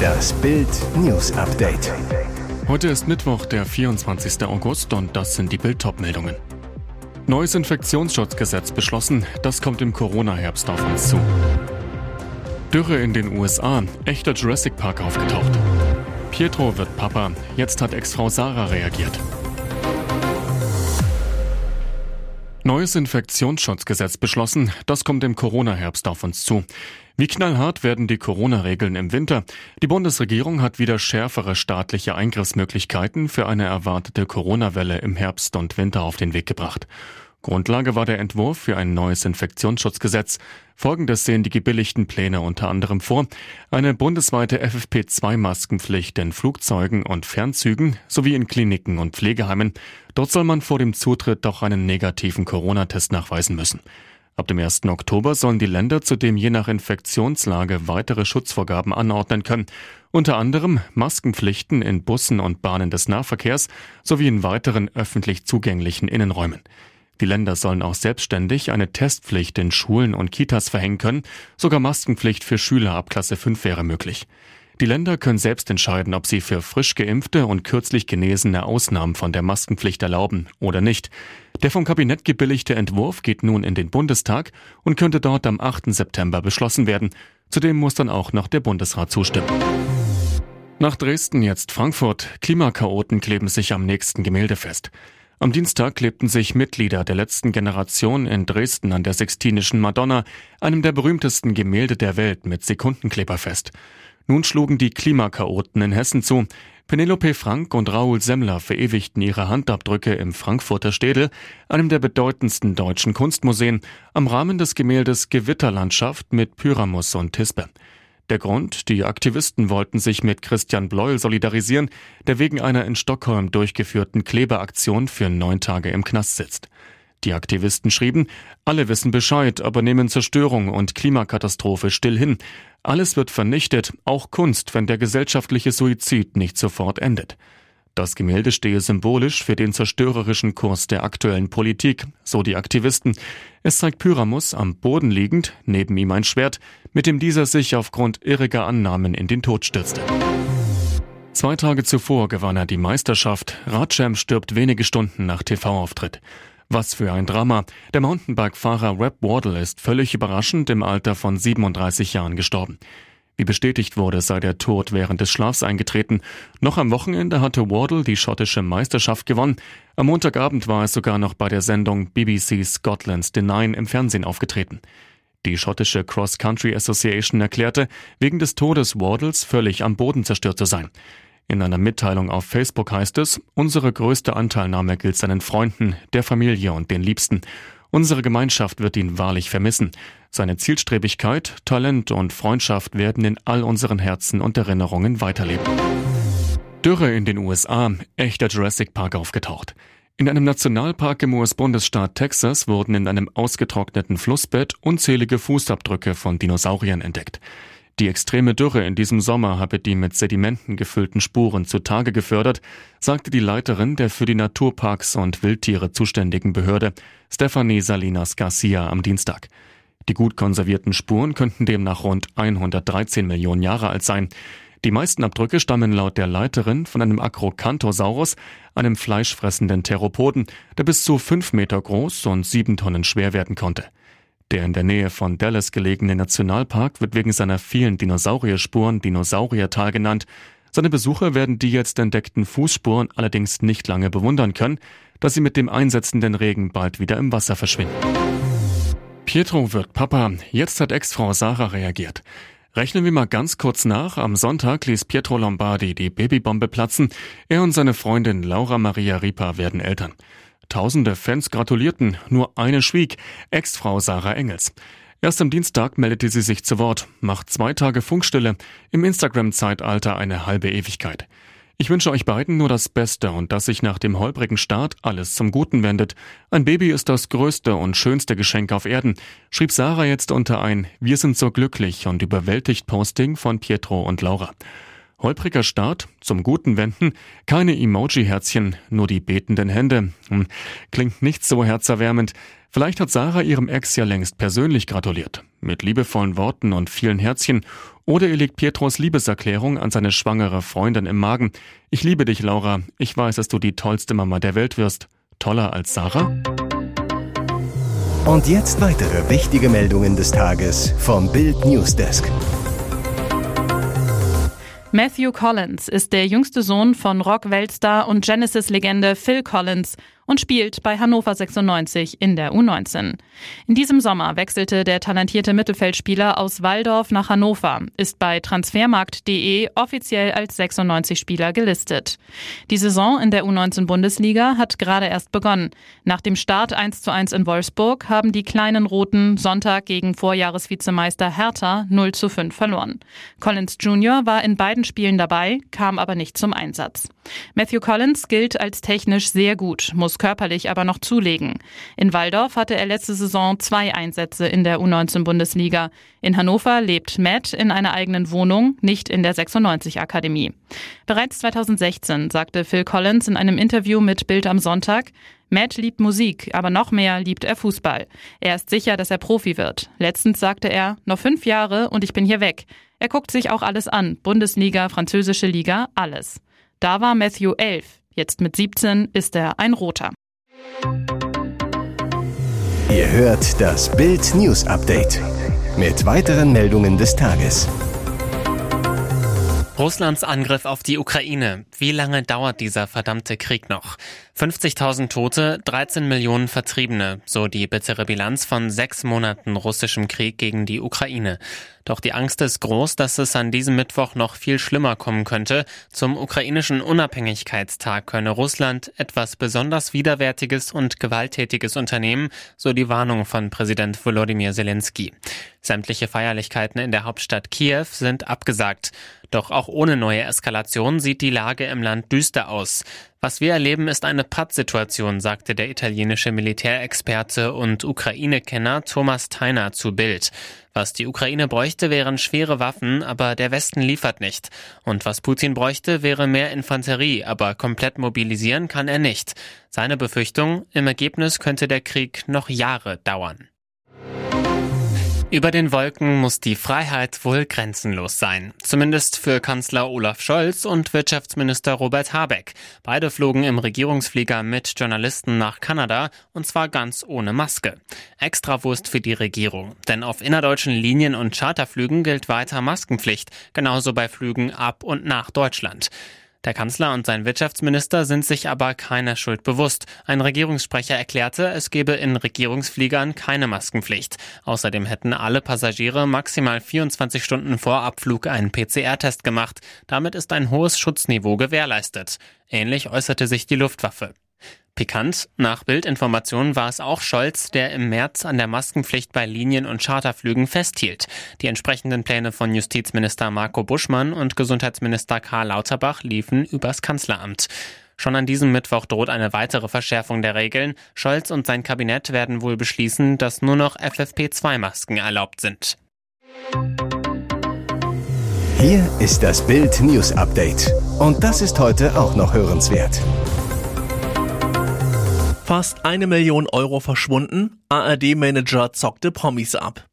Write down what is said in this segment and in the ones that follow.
Das Bild News Update. Heute ist Mittwoch, der 24. August und das sind die Bild meldungen Neues Infektionsschutzgesetz beschlossen, das kommt im Corona-Herbst auf uns zu. Dürre in den USA, echter Jurassic Park aufgetaucht. Pietro wird Papa, jetzt hat Ex-Frau Sarah reagiert. Neues Infektionsschutzgesetz beschlossen, das kommt im Corona-Herbst auf uns zu. Wie knallhart werden die Corona-Regeln im Winter? Die Bundesregierung hat wieder schärfere staatliche Eingriffsmöglichkeiten für eine erwartete Corona-Welle im Herbst und Winter auf den Weg gebracht. Grundlage war der Entwurf für ein neues Infektionsschutzgesetz. Folgendes sehen die gebilligten Pläne unter anderem vor. Eine bundesweite FFP2-Maskenpflicht in Flugzeugen und Fernzügen sowie in Kliniken und Pflegeheimen. Dort soll man vor dem Zutritt auch einen negativen Corona-Test nachweisen müssen. Ab dem 1. Oktober sollen die Länder zudem je nach Infektionslage weitere Schutzvorgaben anordnen können. Unter anderem Maskenpflichten in Bussen und Bahnen des Nahverkehrs sowie in weiteren öffentlich zugänglichen Innenräumen. Die Länder sollen auch selbstständig eine Testpflicht in Schulen und Kitas verhängen können. Sogar Maskenpflicht für Schüler ab Klasse 5 wäre möglich. Die Länder können selbst entscheiden, ob sie für frisch geimpfte und kürzlich Genesene Ausnahmen von der Maskenpflicht erlauben oder nicht. Der vom Kabinett gebilligte Entwurf geht nun in den Bundestag und könnte dort am 8. September beschlossen werden. Zudem muss dann auch noch der Bundesrat zustimmen. Nach Dresden jetzt Frankfurt. Klimakaoten kleben sich am nächsten Gemälde fest. Am Dienstag klebten sich Mitglieder der letzten Generation in Dresden an der Sixtinischen Madonna, einem der berühmtesten Gemälde der Welt, mit Sekundenkleber fest. Nun schlugen die Klimakaoten in Hessen zu. Penelope Frank und Raoul Semmler verewigten ihre Handabdrücke im Frankfurter Städel, einem der bedeutendsten deutschen Kunstmuseen, am Rahmen des Gemäldes Gewitterlandschaft mit Pyramus und Tispe. Der Grund, die Aktivisten wollten sich mit Christian Bleuel solidarisieren, der wegen einer in Stockholm durchgeführten Klebeaktion für neun Tage im Knast sitzt. Die Aktivisten schrieben, alle wissen Bescheid, aber nehmen Zerstörung und Klimakatastrophe still hin. Alles wird vernichtet, auch Kunst, wenn der gesellschaftliche Suizid nicht sofort endet. Das Gemälde stehe symbolisch für den zerstörerischen Kurs der aktuellen Politik, so die Aktivisten. Es zeigt Pyramus am Boden liegend, neben ihm ein Schwert, mit dem dieser sich aufgrund irriger Annahmen in den Tod stürzte. Zwei Tage zuvor gewann er die Meisterschaft. Radscham stirbt wenige Stunden nach TV-Auftritt. Was für ein Drama. Der Mountainbike-Fahrer Rap Wardle ist völlig überraschend im Alter von 37 Jahren gestorben. Wie bestätigt wurde, sei der Tod während des Schlafs eingetreten. Noch am Wochenende hatte Wardle die schottische Meisterschaft gewonnen. Am Montagabend war es sogar noch bei der Sendung BBC Scotland's Nine im Fernsehen aufgetreten. Die schottische Cross Country Association erklärte, wegen des Todes Wardles völlig am Boden zerstört zu sein. In einer Mitteilung auf Facebook heißt es, unsere größte Anteilnahme gilt seinen Freunden, der Familie und den Liebsten. Unsere Gemeinschaft wird ihn wahrlich vermissen. Seine Zielstrebigkeit, Talent und Freundschaft werden in all unseren Herzen und Erinnerungen weiterleben. Dürre in den USA, echter Jurassic Park aufgetaucht. In einem Nationalpark im US-Bundesstaat Texas wurden in einem ausgetrockneten Flussbett unzählige Fußabdrücke von Dinosauriern entdeckt. Die extreme Dürre in diesem Sommer habe die mit Sedimenten gefüllten Spuren zutage gefördert, sagte die Leiterin der für die Naturparks und Wildtiere zuständigen Behörde, Stephanie Salinas Garcia, am Dienstag. Die gut konservierten Spuren könnten demnach rund 113 Millionen Jahre alt sein. Die meisten Abdrücke stammen laut der Leiterin von einem Acrocanthosaurus, einem fleischfressenden Theropoden, der bis zu fünf Meter groß und sieben Tonnen schwer werden konnte. Der in der Nähe von Dallas gelegene Nationalpark wird wegen seiner vielen Dinosaurierspuren Dinosauriertal genannt. Seine Besucher werden die jetzt entdeckten Fußspuren allerdings nicht lange bewundern können, da sie mit dem einsetzenden Regen bald wieder im Wasser verschwinden. Pietro wird Papa. Jetzt hat Ex-Frau Sarah reagiert. Rechnen wir mal ganz kurz nach. Am Sonntag ließ Pietro Lombardi die Babybombe platzen. Er und seine Freundin Laura Maria Ripa werden Eltern. Tausende Fans gratulierten, nur eine schwieg, Ex-Frau Sarah Engels. Erst am Dienstag meldete sie sich zu Wort, macht zwei Tage Funkstille, im Instagram-Zeitalter eine halbe Ewigkeit. Ich wünsche euch beiden nur das Beste und dass sich nach dem holprigen Start alles zum Guten wendet. Ein Baby ist das größte und schönste Geschenk auf Erden, schrieb Sarah jetzt unter ein Wir sind so glücklich und überwältigt Posting von Pietro und Laura. Holpriger Start, zum Guten wenden, keine Emoji-Herzchen, nur die betenden Hände. Hm, klingt nicht so herzerwärmend. Vielleicht hat Sarah ihrem Ex ja längst persönlich gratuliert. Mit liebevollen Worten und vielen Herzchen. Oder ihr legt Pietros Liebeserklärung an seine schwangere Freundin im Magen. Ich liebe dich, Laura. Ich weiß, dass du die tollste Mama der Welt wirst. Toller als Sarah? Und jetzt weitere wichtige Meldungen des Tages vom Bild Newsdesk. Matthew Collins ist der jüngste Sohn von Rock-Weltstar und Genesis-Legende Phil Collins und spielt bei Hannover 96 in der U19. In diesem Sommer wechselte der talentierte Mittelfeldspieler aus Waldorf nach Hannover, ist bei transfermarkt.de offiziell als 96-Spieler gelistet. Die Saison in der U19-Bundesliga hat gerade erst begonnen. Nach dem Start 1 zu 1 in Wolfsburg haben die kleinen Roten Sonntag gegen Vorjahresvizemeister Hertha 0 zu 5 verloren. Collins Jr. war in beiden Spielen dabei, kam aber nicht zum Einsatz. Matthew Collins gilt als technisch sehr gut, muss körperlich aber noch zulegen. In Waldorf hatte er letzte Saison zwei Einsätze in der U19-Bundesliga. In Hannover lebt Matt in einer eigenen Wohnung, nicht in der 96-Akademie. Bereits 2016 sagte Phil Collins in einem Interview mit Bild am Sonntag, Matt liebt Musik, aber noch mehr liebt er Fußball. Er ist sicher, dass er Profi wird. Letztens sagte er, noch fünf Jahre und ich bin hier weg. Er guckt sich auch alles an. Bundesliga, französische Liga, alles. Da war Matthew elf. Jetzt mit 17 ist er ein Roter. Ihr hört das Bild News Update mit weiteren Meldungen des Tages. Russlands Angriff auf die Ukraine. Wie lange dauert dieser verdammte Krieg noch? 50.000 Tote, 13 Millionen Vertriebene, so die bittere Bilanz von sechs Monaten russischem Krieg gegen die Ukraine. Doch die Angst ist groß, dass es an diesem Mittwoch noch viel schlimmer kommen könnte. Zum ukrainischen Unabhängigkeitstag könne Russland etwas besonders Widerwärtiges und Gewalttätiges unternehmen, so die Warnung von Präsident Volodymyr Zelensky. Sämtliche Feierlichkeiten in der Hauptstadt Kiew sind abgesagt. Doch auch ohne neue Eskalation sieht die Lage im Land düster aus. Was wir erleben, ist eine Pattsituation, sagte der italienische Militärexperte und Ukraine-Kenner Thomas Theiner zu Bild. Was die Ukraine bräuchte, wären schwere Waffen, aber der Westen liefert nicht. Und was Putin bräuchte, wäre mehr Infanterie, aber komplett mobilisieren kann er nicht. Seine Befürchtung, im Ergebnis könnte der Krieg noch Jahre dauern. Über den Wolken muss die Freiheit wohl grenzenlos sein. Zumindest für Kanzler Olaf Scholz und Wirtschaftsminister Robert Habeck. Beide flogen im Regierungsflieger mit Journalisten nach Kanada und zwar ganz ohne Maske. Extrawurst für die Regierung. Denn auf innerdeutschen Linien und Charterflügen gilt weiter Maskenpflicht. Genauso bei Flügen ab und nach Deutschland. Der Kanzler und sein Wirtschaftsminister sind sich aber keiner Schuld bewusst. Ein Regierungssprecher erklärte, es gebe in Regierungsfliegern keine Maskenpflicht. Außerdem hätten alle Passagiere maximal 24 Stunden vor Abflug einen PCR-Test gemacht. Damit ist ein hohes Schutzniveau gewährleistet. Ähnlich äußerte sich die Luftwaffe. Pikant, nach Bildinformationen war es auch Scholz, der im März an der Maskenpflicht bei Linien- und Charterflügen festhielt. Die entsprechenden Pläne von Justizminister Marco Buschmann und Gesundheitsminister Karl Lauterbach liefen übers Kanzleramt. Schon an diesem Mittwoch droht eine weitere Verschärfung der Regeln. Scholz und sein Kabinett werden wohl beschließen, dass nur noch FFP2-Masken erlaubt sind. Hier ist das Bild News Update. Und das ist heute auch noch hörenswert. Fast eine Million Euro verschwunden, ARD-Manager zockte Promis ab.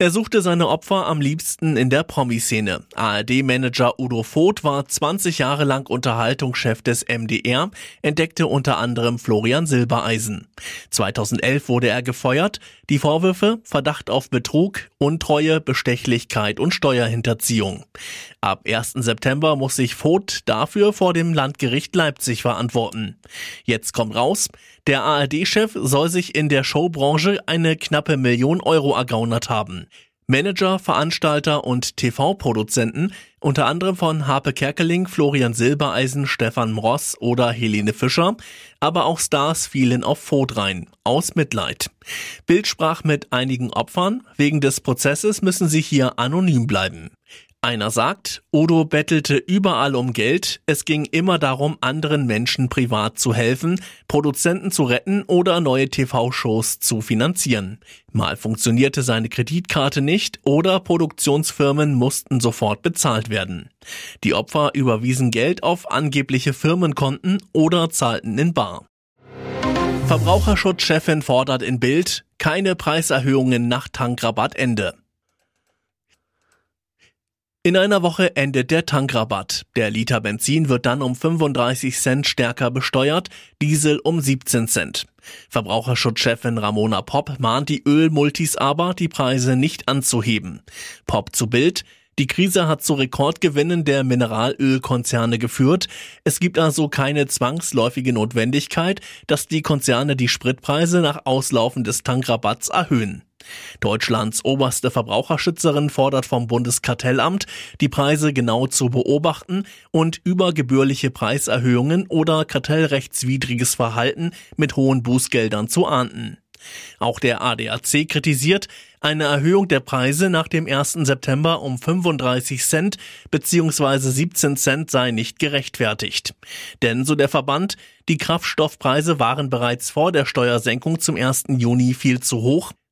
Er suchte seine Opfer am liebsten in der Promiszene. ARD-Manager Udo Voth war 20 Jahre lang Unterhaltungschef des MDR, entdeckte unter anderem Florian Silbereisen. 2011 wurde er gefeuert. Die Vorwürfe Verdacht auf Betrug, Untreue, Bestechlichkeit und Steuerhinterziehung. Ab 1. September muss sich Voth dafür vor dem Landgericht Leipzig verantworten. Jetzt kommt raus, der ARD-Chef soll sich in der Showbranche eine knappe Million Euro ergaunert haben. Manager, Veranstalter und TV-Produzenten, unter anderem von Harpe Kerkeling, Florian Silbereisen, Stefan Ross oder Helene Fischer, aber auch Stars fielen auf Voth rein, aus Mitleid. Bild sprach mit einigen Opfern, wegen des Prozesses müssen sie hier anonym bleiben. Einer sagt, Udo bettelte überall um Geld, es ging immer darum, anderen Menschen privat zu helfen, Produzenten zu retten oder neue TV-Shows zu finanzieren. Mal funktionierte seine Kreditkarte nicht oder Produktionsfirmen mussten sofort bezahlt werden. Die Opfer überwiesen Geld auf angebliche Firmenkonten oder zahlten in Bar. Verbraucherschutzchefin fordert in Bild keine Preiserhöhungen nach Tankrabattende. In einer Woche endet der Tankrabatt. Der Liter Benzin wird dann um 35 Cent stärker besteuert, Diesel um 17 Cent. Verbraucherschutzchefin Ramona Popp mahnt die Ölmultis aber, die Preise nicht anzuheben. Popp zu Bild, die Krise hat zu Rekordgewinnen der Mineralölkonzerne geführt. Es gibt also keine zwangsläufige Notwendigkeit, dass die Konzerne die Spritpreise nach Auslaufen des Tankrabatts erhöhen. Deutschlands oberste Verbraucherschützerin fordert vom Bundeskartellamt, die Preise genau zu beobachten und übergebührliche Preiserhöhungen oder kartellrechtswidriges Verhalten mit hohen Bußgeldern zu ahnden. Auch der ADAC kritisiert, eine Erhöhung der Preise nach dem 1. September um 35 Cent bzw. 17 Cent sei nicht gerechtfertigt. Denn, so der Verband, die Kraftstoffpreise waren bereits vor der Steuersenkung zum 1. Juni viel zu hoch,